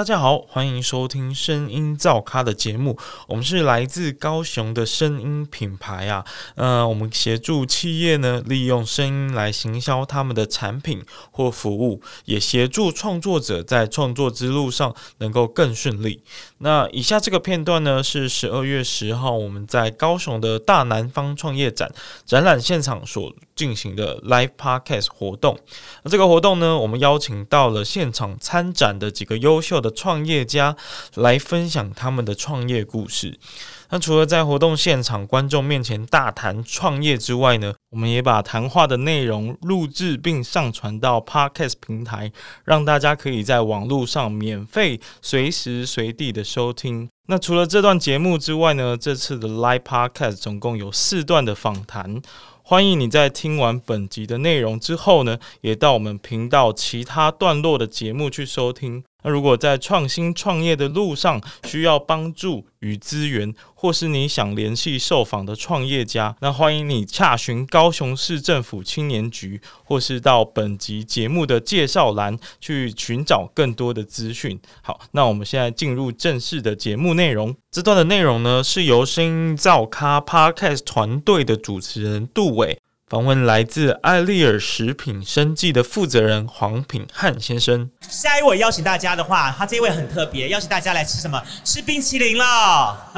大家好，欢迎收听声音造咖的节目。我们是来自高雄的声音品牌啊，呃，我们协助企业呢利用声音来行销他们的产品或服务，也协助创作者在创作之路上能够更顺利。那以下这个片段呢，是十二月十号我们在高雄的大南方创业展展览现场所进行的 Live Podcast 活动。那这个活动呢，我们邀请到了现场参展的几个优秀。的创业家来分享他们的创业故事。那除了在活动现场观众面前大谈创业之外呢，我们也把谈话的内容录制并上传到 Podcast 平台，让大家可以在网络上免费随时随地的收听。那除了这段节目之外呢，这次的 Live Podcast 总共有四段的访谈。欢迎你在听完本集的内容之后呢，也到我们频道其他段落的节目去收听。那如果在创新创业的路上需要帮助与资源，或是你想联系受访的创业家，那欢迎你洽询高雄市政府青年局，或是到本集节目的介绍栏去寻找更多的资讯。好，那我们现在进入正式的节目内容。这段的内容呢，是由声音造咖 Podcast 团队的主持人杜伟。访问来自艾丽尔食品生计的负责人黄品汉先生。下一位邀请大家的话，他这一位很特别，邀请大家来吃什么？吃冰淇淋了。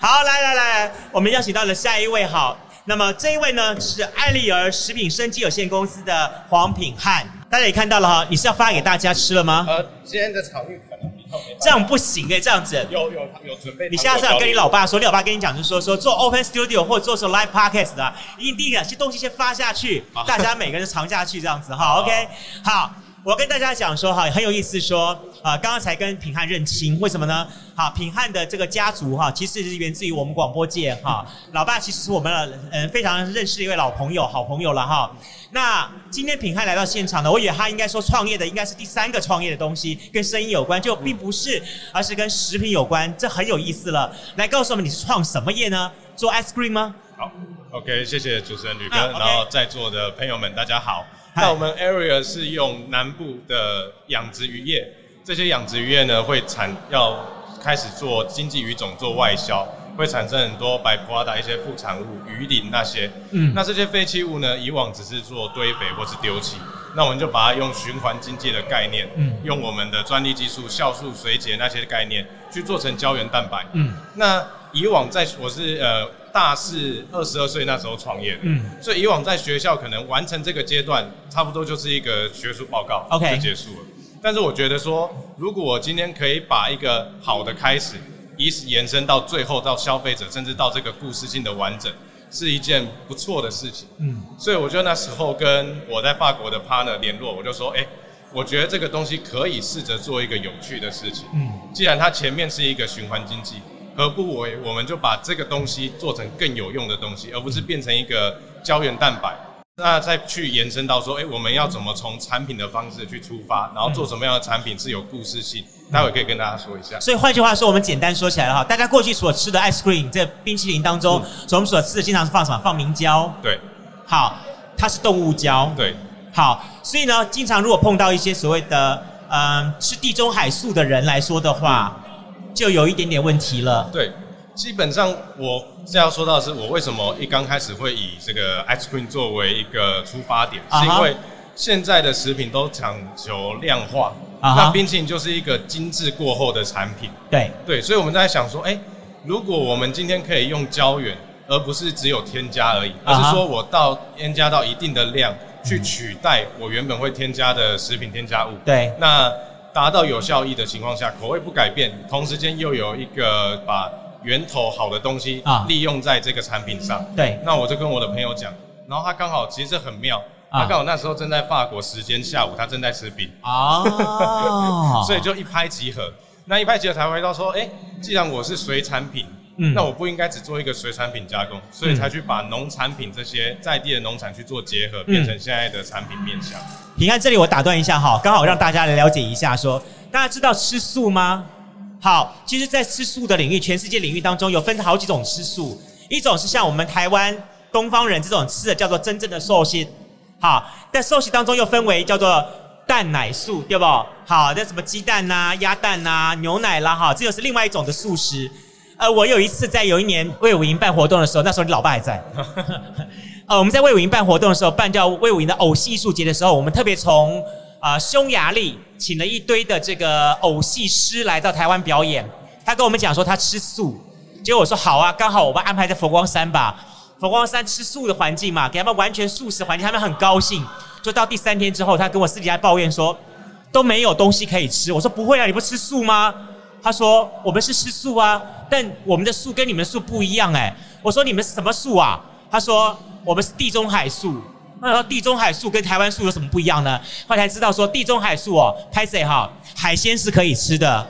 好，来来来，我们邀请到了下一位。好，那么这一位呢是艾丽尔食品生计有限公司的黄品汉。大家也看到了哈，你是要发给大家吃了吗？呃，今天的场域可能。这样不行哎，这样子。有有有准备。你现在是要跟你老爸说，你老爸跟你讲，就是说说做 Open Studio 或者做什么 Live Podcast 的，一定第一个先东西先发下去，大家每个人尝下去这样子哈。OK，好，我跟大家讲说哈，很有意思说啊，刚刚才跟品汉认亲，为什么呢？好，品汉的这个家族哈，其实是源自于我们广播界哈，老爸其实是我们的嗯非常认识的一位老朋友，好朋友了哈。那今天品汉来到现场呢，我以为他应该说创业的应该是第三个创业的东西，跟生意有关，就并不是，而是跟食品有关，这很有意思了。来告诉我们你是创什么业呢？做 ice cream 吗？好，OK，谢谢主持人吕哥，然后在座的朋友们大家好。那我们 area 是用南部的养殖渔业，这些养殖渔业呢会产要开始做经济鱼种做外销。会产生很多白花的一些副产物，鱼鳞那些。嗯，那这些废弃物呢，以往只是做堆肥或是丢弃，那我们就把它用循环经济的概念，嗯，用我们的专利技术酵素水解那些概念去做成胶原蛋白。嗯，那以往在我是呃大四二十二岁那时候创业的，嗯，所以以往在学校可能完成这个阶段，差不多就是一个学术报告，OK 就结束了。但是我觉得说，如果我今天可以把一个好的开始。以此延伸到最后到消费者，甚至到这个故事性的完整，是一件不错的事情。嗯，所以我就那时候跟我在法国的 partner 联络，我就说，哎，我觉得这个东西可以试着做一个有趣的事情。嗯，既然它前面是一个循环经济，何不为我们就把这个东西做成更有用的东西，而不是变成一个胶原蛋白。那再去延伸到说，哎，我们要怎么从产品的方式去出发，然后做什么样的产品是有故事性？待会可以跟大家说一下。所以换句话说，我们简单说起来了哈，大家过去所吃的 ice cream 这冰淇淋当中，所我们所吃的经常是放什么？放明胶。对。好，它是动物胶。对。好，所以呢，经常如果碰到一些所谓的嗯吃地中海素的人来说的话，就有一点点问题了。对。基本上，我这要说到是我为什么一刚开始会以这个 ice cream 作为一个出发点，是因为现在的食品都讲求量化，那冰淇淋就是一个精致过后的产品。对对，所以我们在想说，哎，如果我们今天可以用胶原，而不是只有添加而已，而是说我到添加到一定的量，去取代我原本会添加的食品添加物。对，那达到有效益的情况下，口味不改变，同时间又有一个把。源头好的东西啊，利用在这个产品上。对，那我就跟我的朋友讲，然后他刚好其实这很妙，他刚好那时候正在法国时间下午，他正在吃饼啊，所以就一拍即合。那一拍即合才回到说，哎，既然我是水产品，嗯，那我不应该只做一个水产品加工，所以才去把农产品这些在地的农产去做结合，变成现在的产品面向。平安，这里我打断一下哈，刚好让大家来了解一下，说大家知道吃素吗？好，其实，在吃素的领域，全世界领域当中，有分好几种吃素。一种是像我们台湾东方人这种吃的，叫做真正的寿星。好，在寿星当中又分为叫做蛋奶素，对不？好，那什么鸡蛋呐、鸭蛋呐、牛奶啦，哈，这就是另外一种的素食。呃，我有一次在有一年魏武营办活动的时候，那时候你老爸还在。呃，我们在魏武营办活动的时候，办掉魏武营的偶戏艺术节的时候，我们特别从啊匈牙利请了一堆的这个偶戏师来到台湾表演。他跟我们讲说他吃素，结果我说好啊，刚好我们安排在佛光山吧，佛光山吃素的环境嘛，给他们完全素食环境，他们很高兴。就到第三天之后，他跟我私底下抱怨说都没有东西可以吃。我说不会啊，你不吃素吗？他说我们是吃素啊，但我们的素跟你们素不一样哎。我说你们是什么素啊？他说我们是地中海素。那说地中海素跟台湾素有什么不一样呢？后来才知道说地中海素哦，拍谁哈？海鲜是可以吃的。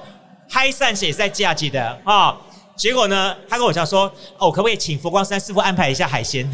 嗨散水在价值的啊，结果呢，他跟我讲说，哦，可不可以请佛光山师傅安排一下海鲜？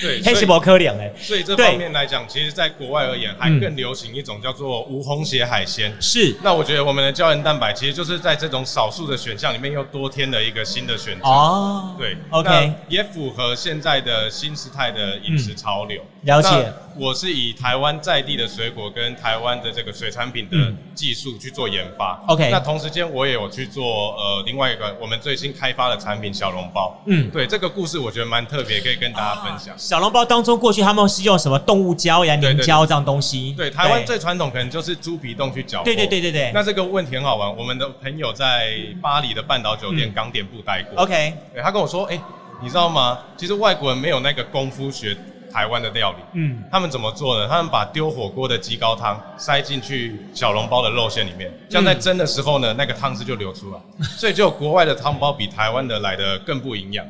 对，黑石博科两哎，所以这方面来讲，其实在国外而言，还更流行一种叫做无红血海鲜。是，那我觉得我们的胶原蛋白其实就是在这种少数的选项里面又多添了一个新的选择。哦，对，OK，也符合现在的新时代的饮食潮流。了解。我是以台湾在地的水果跟台湾的这个水产品的技术去做研发。OK，那同时间我也有去做呃另外一个我们最新开发的产品小笼包。嗯，对这个故事我觉得蛮特别，可以跟大家分享。小笼包当中，过去他们是用什么动物胶呀、凝胶这样东西？对，台湾最传统可能就是猪皮冻去搅。对对对对对。那这个问题很好玩，我们的朋友在巴黎的半岛酒店港点部待过。OK，对他跟我说，哎，你知道吗？其实外国人没有那个功夫学。台湾的料理，嗯，他们怎么做呢？他们把丢火锅的鸡高汤塞进去小笼包的肉馅里面，这样在蒸的时候呢，那个汤汁就流出来，所以就国外的汤包比台湾的来的更不营养。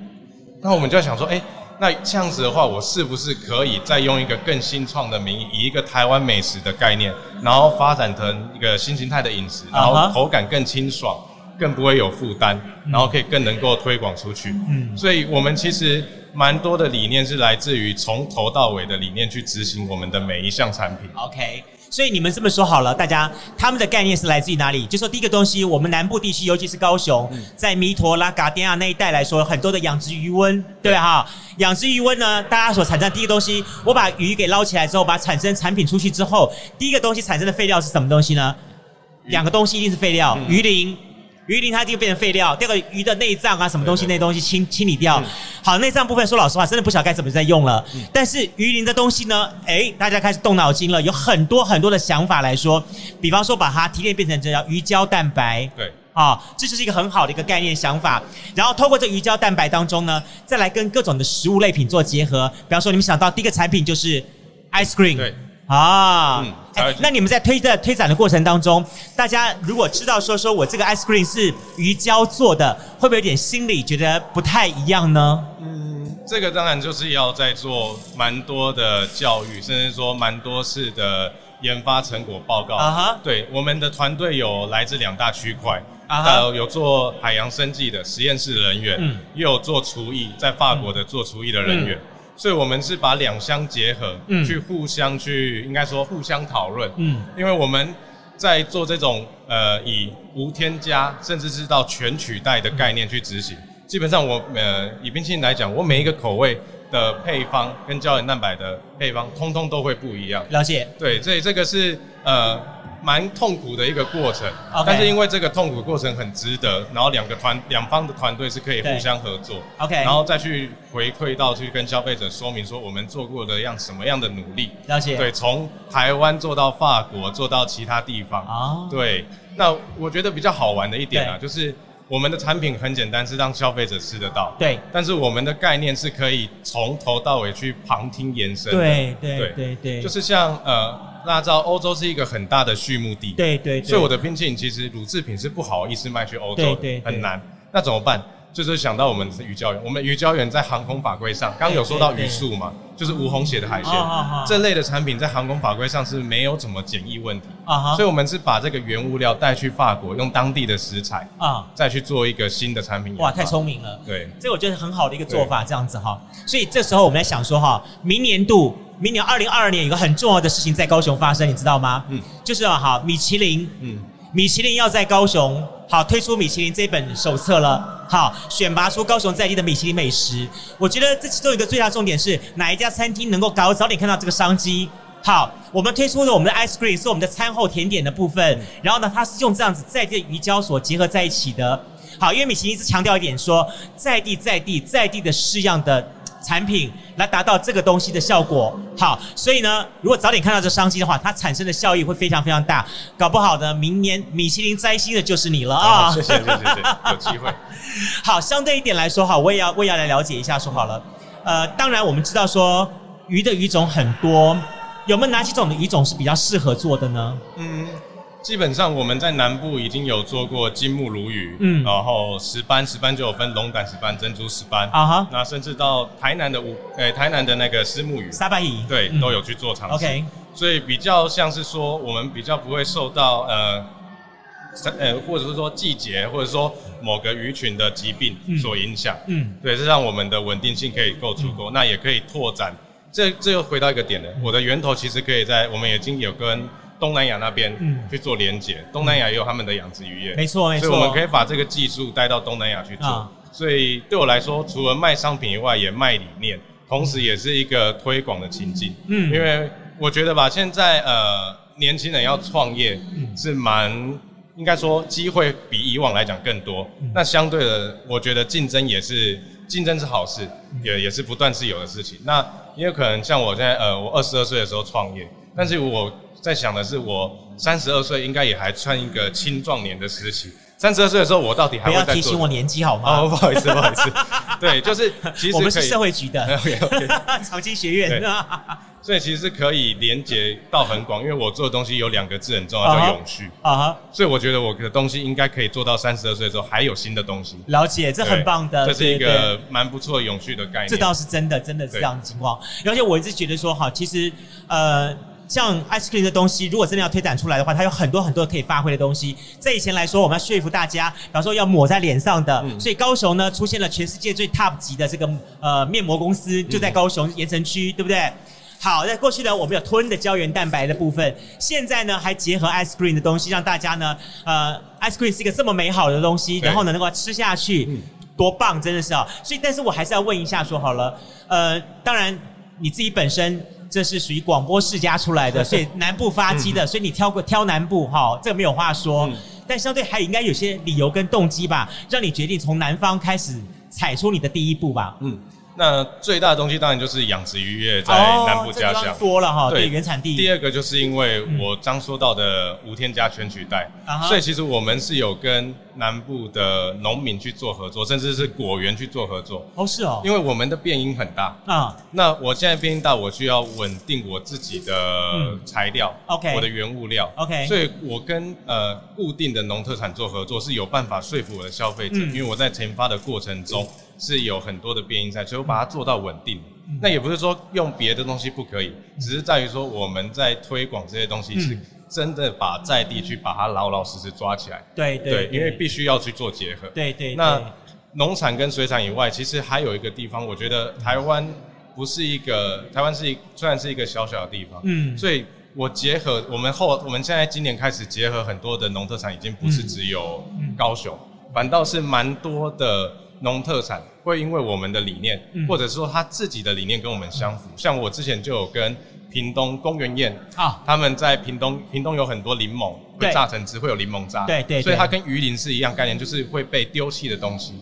那我们就在想说，哎，那这样子的话，我是不是可以再用一个更新创的名义，以一个台湾美食的概念，然后发展成一个新形态的饮食，然后口感更清爽，更不会有负担，然后可以更能够推广出去。嗯，所以我们其实。蛮多的理念是来自于从头到尾的理念去执行我们的每一项产品。OK，所以你们这么说好了，大家他们的概念是来自于哪里？就说第一个东西，我们南部地区，尤其是高雄，在弥陀拉嘎迪亚那一带来说，很多的养殖鱼温，对哈？养殖鱼温呢，大家所产生第一个东西，我把鱼给捞起来之后，把产生产品出去之后，第一个东西产生的废料是什么东西呢？两个东西一定是废料，鱼鳞。鱼鳞它就变成废料，第二个鱼的内脏啊，什么东西那东西清清理掉。好，内脏部分说老实话，真的不晓得该怎么再用了。但是鱼鳞的东西呢，哎，大家开始动脑筋了，有很多很多的想法来说，比方说把它提炼变成这叫鱼胶蛋白。对，啊，这就是一个很好的一个概念想法。然后透过这鱼胶蛋白当中呢，再来跟各种的食物类品做结合。比方说你们想到第一个产品就是 ice cream。对。啊，哎，那你们在推的推展的过程当中，大家如果知道说说我这个 ice cream 是鱼胶做的，会不会有点心里觉得不太一样呢？嗯，这个当然就是要在做蛮多的教育，甚至说蛮多次的研发成果报告。啊哈，对，我们的团队有来自两大区块，啊有做海洋生计的实验室人员，嗯，也有做厨艺，在法国的做厨艺的人员。所以，我们是把两相结合，去互相去，应该说互相讨论。嗯，因为我们在做这种呃以无添加，甚至是到全取代的概念去执行。基本上，我呃以冰淇淋来讲，我每一个口味的配方跟胶原蛋白的配方，通通都会不一样。了解。对，所以这个是呃。蛮痛苦的一个过程，但是因为这个痛苦过程很值得，然后两个团两方的团队是可以互相合作，OK，然后再去回馈到去跟消费者说明说我们做过的样什么样的努力，了解，对，从台湾做到法国，做到其他地方，啊，对，那我觉得比较好玩的一点啊，就是我们的产品很简单，是让消费者吃得到，对，但是我们的概念是可以从头到尾去旁听延伸，对对。对对，就是像呃。大家知道欧洲是一个很大的畜牧地，对对，所以我的冰淇淋其实乳制品是不好意思卖去欧洲，对很难。那怎么办？就是想到我们是鱼胶原，我们鱼胶原在航空法规上，刚有说到鱼素嘛，就是无红血的海鲜，这类的产品在航空法规上是没有怎么检疫问题啊，所以我们是把这个原物料带去法国，用当地的食材啊，再去做一个新的产品。哇，太聪明了，对，这我觉得很好的一个做法，这样子哈。所以这时候我们在想说哈，明年度。明年二零二二年有个很重要的事情在高雄发生，你知道吗？嗯，就是哈，米其林，嗯，米其林要在高雄好推出米其林这本手册了，好选拔出高雄在地的米其林美食。我觉得这其中一个最大重点是哪一家餐厅能够搞早点看到这个商机，好，我们推出了我们的 ice cream 是我们的餐后甜点的部分，然后呢，它是用这样子在地的鱼胶所结合在一起的。好，因为米其林一直强调一点，说在地在地在地的式样的产品来达到这个东西的效果。好，所以呢，如果早点看到这商机的话，它产生的效益会非常非常大。搞不好呢，明年米其林摘星的就是你了啊！谢谢谢谢谢谢，有机会。好，相对一点来说，哈，我也要我也要来了解一下，说好了。呃，当然我们知道说鱼的鱼种很多。有没有哪几种的鱼种是比较适合做的呢？嗯，基本上我们在南部已经有做过金目鲈鱼，嗯，然后石斑，石斑就有分龙胆石斑、珍珠石斑。啊哈，那甚至到台南的五，诶，台南的那个丝木鱼、沙白鱼，对，都有去做尝试。OK，所以比较像是说，我们比较不会受到呃，呃，或者是说季节，或者说某个鱼群的疾病所影响，嗯，对，这让我们的稳定性可以够足够，那也可以拓展。这这又回到一个点了，我的源头其实可以在我们已经有跟东南亚那边去做连接，东南亚也有他们的养殖渔业，没错没错，所以我们可以把这个技术带到东南亚去做。所以对我来说，除了卖商品以外，也卖理念，同时也是一个推广的情境。嗯，因为我觉得吧，现在呃年轻人要创业是蛮应该说机会比以往来讲更多，那相对的，我觉得竞争也是。竞争是好事，也也是不断是有的事情。那也有可能像我现在，呃，我二十二岁的时候创业，但是我在想的是，我三十二岁应该也还算一个青壮年的时期。三十二岁的时候，我到底还会不要提醒我年纪好吗？哦，不好意思，不好意思。对，就是其实我们是社会局的，OK OK，长青学院。所以其实是可以连接到很广，因为我做的东西有两个字很重要，叫永续啊哈。所以我觉得我的东西应该可以做到三十二岁的时候还有新的东西。了解，这很棒的，这是一个蛮不错永续的概念。这倒是真的，真的是这样的情况。而且我一直觉得说，哈，其实呃。像 ice cream 的东西，如果真的要推展出来的话，它有很多很多可以发挥的东西。在以前来说，我们要说服大家，比方说要抹在脸上的，所以高雄呢出现了全世界最 top 级的这个呃面膜公司，就在高雄盐城区，对不对？好，在过去呢，我们有吞的胶原蛋白的部分，现在呢还结合 ice cream 的东西，让大家呢，呃，ice cream 是一个这么美好的东西，然后呢能够吃下去，多棒，真的是啊！所以，但是我还是要问一下，说好了，呃，当然你自己本身。这是属于广播世家出来的，所以南部发迹的，所以你挑过挑南部哈，这个没有话说。但相对还应该有些理由跟动机吧，让你决定从南方开始踩出你的第一步吧。嗯。那最大的东西当然就是养殖渔业在南部家乡多了哈，对原产地。第二个就是因为我刚说到的无添加全取代，所以其实我们是有跟南部的农民去做合作，甚至是果园去做合作。哦，是哦，因为我们的变音很大啊。那我现在变音大，我需要稳定我自己的材料，OK，我的原物料，OK。所以我跟呃固定的农特产做合作是有办法说服我的消费者，因为我在研发的过程中。是有很多的变音在，所以我把它做到稳定。那也不是说用别的东西不可以，只是在于说我们在推广这些东西，是真的把在地去把它老老实实抓起来。对对，因为必须要去做结合。对对。那农产跟水产以外，其实还有一个地方，我觉得台湾不是一个台湾是一虽然是一个小小的地方，嗯，所以我结合我们后我们现在今年开始结合很多的农特产，已经不是只有高雄，反倒是蛮多的。农特产会因为我们的理念，或者说他自己的理念跟我们相符。像我之前就有跟屏东公园宴啊，他们在屏东，屏东有很多柠檬会榨成汁，会有柠檬渣，对对，所以它跟鱼鳞是一样概念，就是会被丢弃的东西。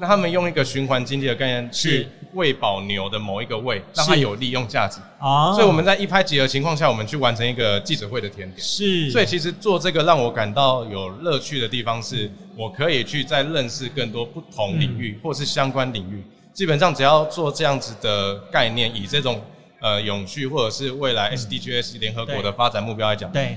那他们用一个循环经济的概念去喂饱牛的某一个胃，让它有利用价值。啊，所以我们在一拍即合情况下，我们去完成一个记者会的甜点。是，所以其实做这个让我感到有乐趣的地方是。我可以去再认识更多不同领域或是相关领域，基本上只要做这样子的概念，以这种呃永续或者是未来 SDGs 联合国的发展目标来讲，对，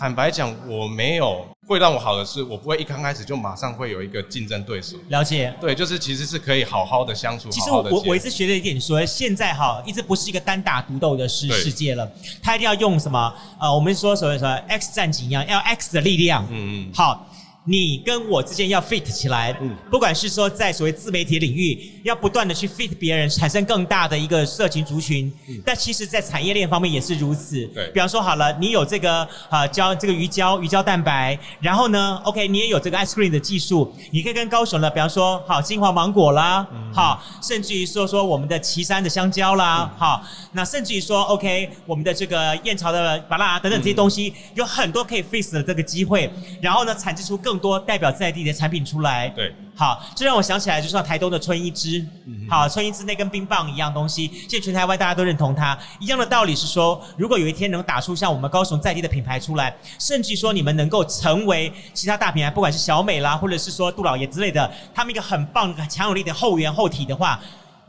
坦白讲，我没有会让我好的是，我不会一刚开始就马上会有一个竞争对手。了解，对，就是其实是可以好好的相处。其实我我我一直学了一点，说现在哈，一直不是一个单打独斗的世世界了，他一定要用什么？呃，我们说所谓说 X 战警一样，要 X 的力量。嗯嗯，好。你跟我之间要 fit 起来，嗯，不管是说在所谓自媒体领域，要不断的去 fit 别人，产生更大的一个社群族群，嗯，但其实在产业链方面也是如此，对，比方说好了，你有这个啊胶这个鱼胶鱼胶蛋白，然后呢，OK，你也有这个 ice cream 的技术，你可以跟高雄的，比方说好金华芒果啦，好，甚至于说说我们的岐山的香蕉啦，好，那甚至于说 OK，我们的这个燕巢的巴拉等等这些东西，有很多可以 fit 的这个机会，然后呢，产制出更多代表在地的产品出来。对，好，这让我想起来，就像台东的春一枝，好，春一枝那根冰棒一样东西，现在全台湾大家都认同它。一样的道理是说，如果有一天能打出像我们高雄在地的品牌出来，甚至说你们能够成为其他大品牌，不管是小美啦，或者是说杜老爷之类的，他们一个很棒、强有力的后援后体的话，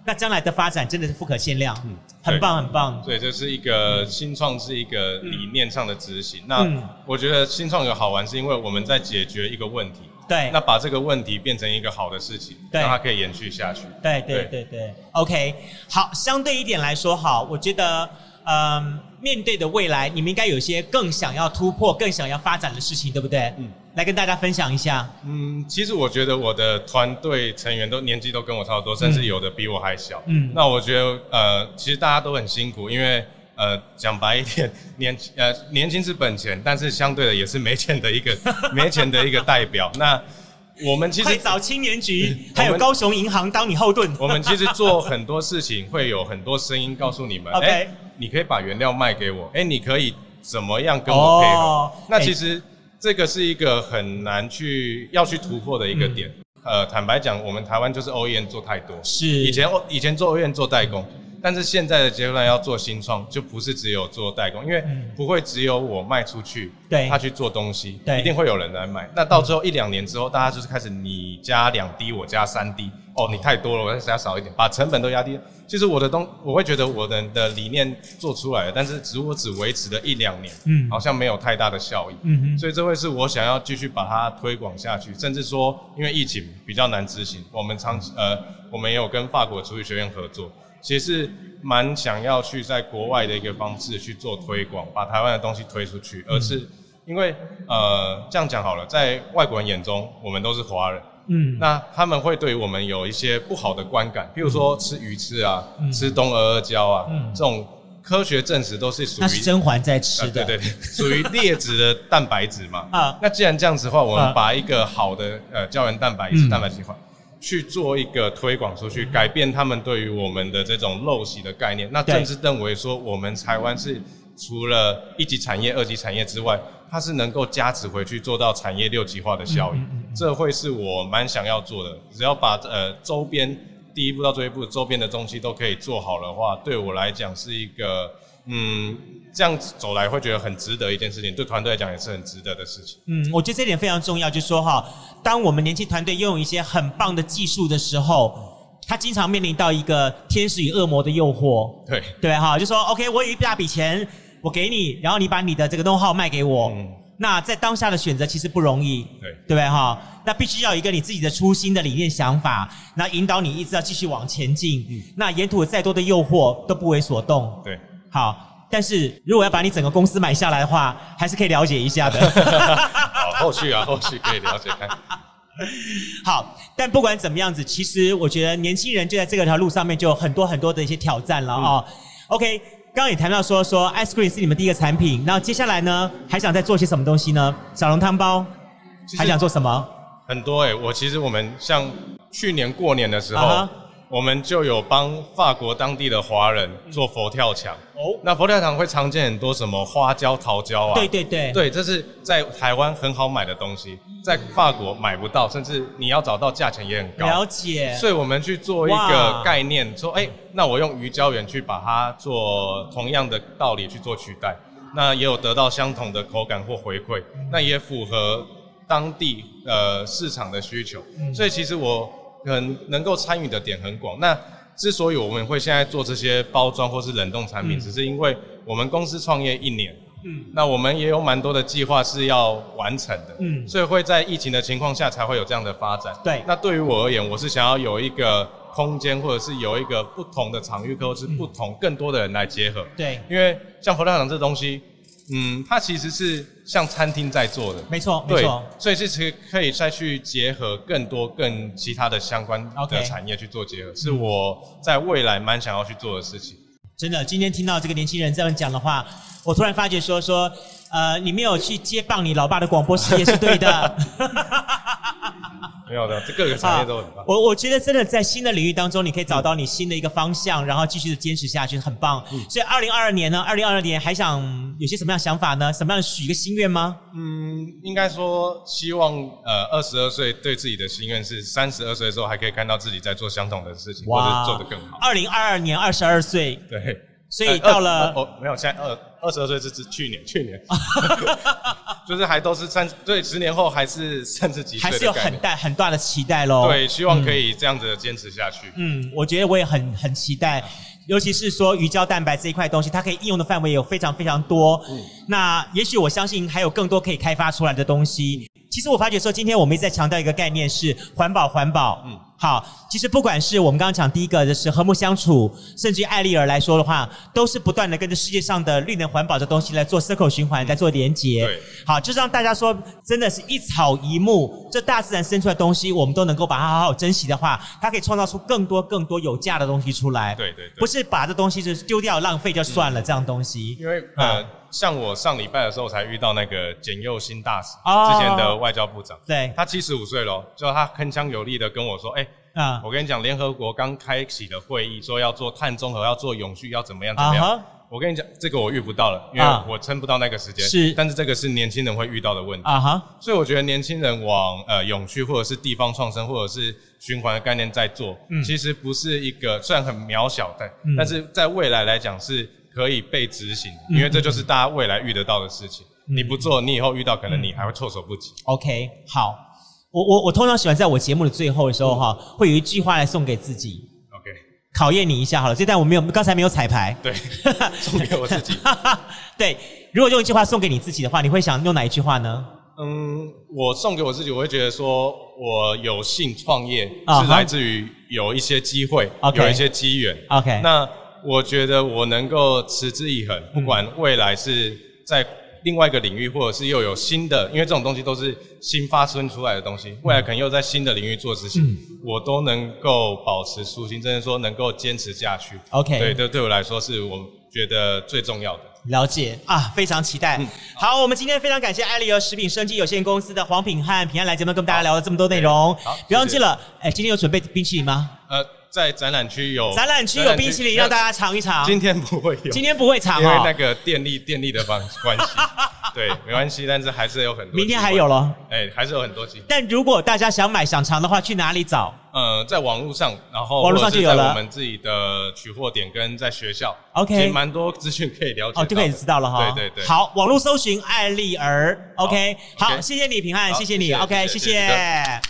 那将来的发展真的是不可限量。嗯，很棒，很棒。对，这是一个新创，是一个理念上的执行。那我觉得新创有好玩，是因为我们在解决一个问题。对，那把这个问题变成一个好的事情，让它可以延续下去。对对对对，OK，好，相对一点来说，好，我觉得，嗯，面对的未来，你们应该有一些更想要突破、更想要发展的事情，对不对？嗯，来跟大家分享一下。嗯，其实我觉得我的团队成员都年纪都跟我差不多，甚至有的比我还小。嗯，那我觉得，呃，其实大家都很辛苦，因为。呃，讲白一点，年呃年轻是本钱，但是相对的也是没钱的一个 没钱的一个代表。那我们其实找青年局，还有高雄银行当你后盾。我们其实做很多事情，会有很多声音告诉你们：哎，你可以把原料卖给我，哎，你可以怎么样跟我配合？那其实这个是一个很难去要去突破的一个点。呃，坦白讲，我们台湾就是 OEM 做太多，是以前以前做 OEM 做代工。但是现在的阶段要做新创，就不是只有做代工，因为不会只有我卖出去，对，他去做东西，对，一定会有人来买。那到最后一两年之后，大家就是开始你加两滴，我加三滴，哦，你太多了，我再加少一点，把成本都压低。其实我的东，我会觉得我的的理念做出来了，但是只我只维持了一两年，嗯，好像没有太大的效益，嗯所以这会是我想要继续把它推广下去，甚至说，因为疫情比较难执行，我们长呃，我们也有跟法国厨艺学院合作。其实蛮想要去在国外的一个方式去做推广，把台湾的东西推出去，而是因为呃这样讲好了，在外国人眼中我们都是华人，嗯，那他们会对我们有一些不好的观感，譬如说吃鱼翅啊，吃东阿阿胶啊，这种科学证实都是属于甄嬛在吃的，对对对，属于劣质的蛋白质嘛，啊，那既然这样子的话，我们把一个好的呃胶原蛋白以及蛋白质化。去做一个推广出去，改变他们对于我们的这种陋习的概念。那正是认为说，我们台湾是除了一级产业、二级产业之外，它是能够加持回去做到产业六级化的效益。这会是我蛮想要做的。只要把呃周边第一步到最后一步周边的东西都可以做好的话，对我来讲是一个嗯。这样子走来会觉得很值得一件事情，对团队来讲也是很值得的事情。嗯，我觉得这点非常重要，就是说哈，当我们年轻团队拥有一些很棒的技术的时候，他经常面临到一个天使与恶魔的诱惑。对对哈，就说 OK，我有一大笔钱，我给你，然后你把你的这个 know how 卖给我。嗯。那在当下的选择其实不容易。对。对不对哈？那必须要有一个你自己的初心的理念想法，那引导你一直要继续往前进。嗯。那沿途再多的诱惑都不为所动。对。好。但是如果要把你整个公司买下来的话，还是可以了解一下的。好，后续啊，后续可以了解看。好，但不管怎么样子，其实我觉得年轻人就在这个条路上面就有很多很多的一些挑战了啊。OK，刚刚也谈到说说 ice cream 是你们第一个产品，那接下来呢还想再做些什么东西呢？小笼汤包还想做什么？很多哎，我其实我们像去年过年的时候。我们就有帮法国当地的华人做佛跳墙。哦，那佛跳墙会常见很多什么花椒、桃胶啊？对对对，对，这是在台湾很好买的东西，在法国买不到，甚至你要找到价钱也很高。了解。所以我们去做一个概念，说，哎，那我用鱼胶原去把它做同样的道理去做取代，那也有得到相同的口感或回馈，那也符合当地呃市场的需求。所以其实我。能能够参与的点很广。那之所以我们会现在做这些包装或是冷冻产品，只是因为我们公司创业一年，嗯，那我们也有蛮多的计划是要完成的，嗯，所以会在疫情的情况下才会有这样的发展。对。那对于我而言，我是想要有一个空间，或者是有一个不同的场域，或者是不同更多的人来结合。对。因为像佛跳墙这东西，嗯，它其实是像餐厅在做的，没错，没错。所以是其实可以再去结合更多更其他的相关的产业去做结合，是我在未来蛮想要去做的事情。真的，今天听到这个年轻人这样讲的话，我突然发觉说说，呃，你没有去接棒你老爸的广播事业是对的。没有的，这各个产业都很棒。我我觉得真的在新的领域当中，你可以找到你新的一个方向，然后继续的坚持下去，很棒。所以二零二二年呢，二零二二年还想有些什么样想法呢？什么样许一个心愿吗？嗯，应该说希望呃二十二岁对自己的心愿是三十二岁的时候还可以看到自己在做相同的事情，或者做得更好。二零二二年二十二岁，对，所以到了哦没有，现在二二十二岁是指去年，去年。就是还都是三对十年后还是三十几岁，还是有很大很大的期待喽。对，希望可以这样子坚持下去。嗯，我觉得我也很很期待，尤其是说鱼胶蛋白这一块东西，它可以应用的范围有非常非常多。嗯，那也许我相信还有更多可以开发出来的东西。其实我发觉说，今天我们一直在强调一个概念是环保，环保。嗯。好，其实不管是我们刚刚讲第一个就是和睦相处，甚至于艾丽儿来说的话，都是不断的跟着世界上的绿能环保的东西来做 circle 循环，在做连接。对，好，就是让大家说，真的是一草一木，这大自然生出来的东西，我们都能够把它好好珍惜的话，它可以创造出更多更多有价的东西出来。对对，不是把这东西就丢掉浪费就算了，这样东西。因为呃，像我上礼拜的时候才遇到那个简佑新大使，之前的外交部长，对，他七十五岁了，就他铿锵有力的跟我说，哎。啊！我跟你讲，联合国刚开启的会议，说要做碳中和，要做永续，要怎么样怎么样？我跟你讲，这个我遇不到了，因为我撑不到那个时间。是，但是这个是年轻人会遇到的问题。啊哈！所以我觉得年轻人往呃永续或者是地方创生或者是循环的概念在做，其实不是一个虽然很渺小，但但是在未来来讲是可以被执行，因为这就是大家未来遇得到的事情。你不做，你以后遇到可能你还会措手不及。OK，好。我我我通常喜欢在我节目的最后的时候哈，会有一句话来送给自己。OK，考验你一下好了。这段我没有，刚才没有彩排。对，送给我自己。对，如果用一句话送给你自己的话，你会想用哪一句话呢？嗯，我送给我自己，我会觉得说我有幸创业是来自于有一些机会，有一些机缘。OK，那我觉得我能够持之以恒，不管未来是在。另外一个领域，或者是又有新的，因为这种东西都是新发生出来的东西，未来可能又在新的领域做事情，我都能够保持初心，真的说能够坚持下去。OK，对，这对我来说是我觉得最重要的。了解啊，非常期待。好，我们今天非常感谢艾丽儿食品生机有限公司的黄品汉平安来节目跟大家聊了这么多内容。好，别忘记了，哎，今天有准备冰淇淋吗？呃。在展览区有展览区有冰淇淋让大家尝一尝。今天不会有，今天不会尝，因为那个电力电力的关关系。对，没关系，但是还是有很多。明天还有咯。哎，还是有很多机会。但如果大家想买想尝的话，去哪里找？呃，在网络上，然后网络上就有了。我们自己的取货点跟在学校，OK，其实蛮多资讯可以了解。哦，就可以知道了哈。对对对。好，网络搜寻艾丽儿，OK。好，谢谢你平汉，谢谢你，OK，谢谢。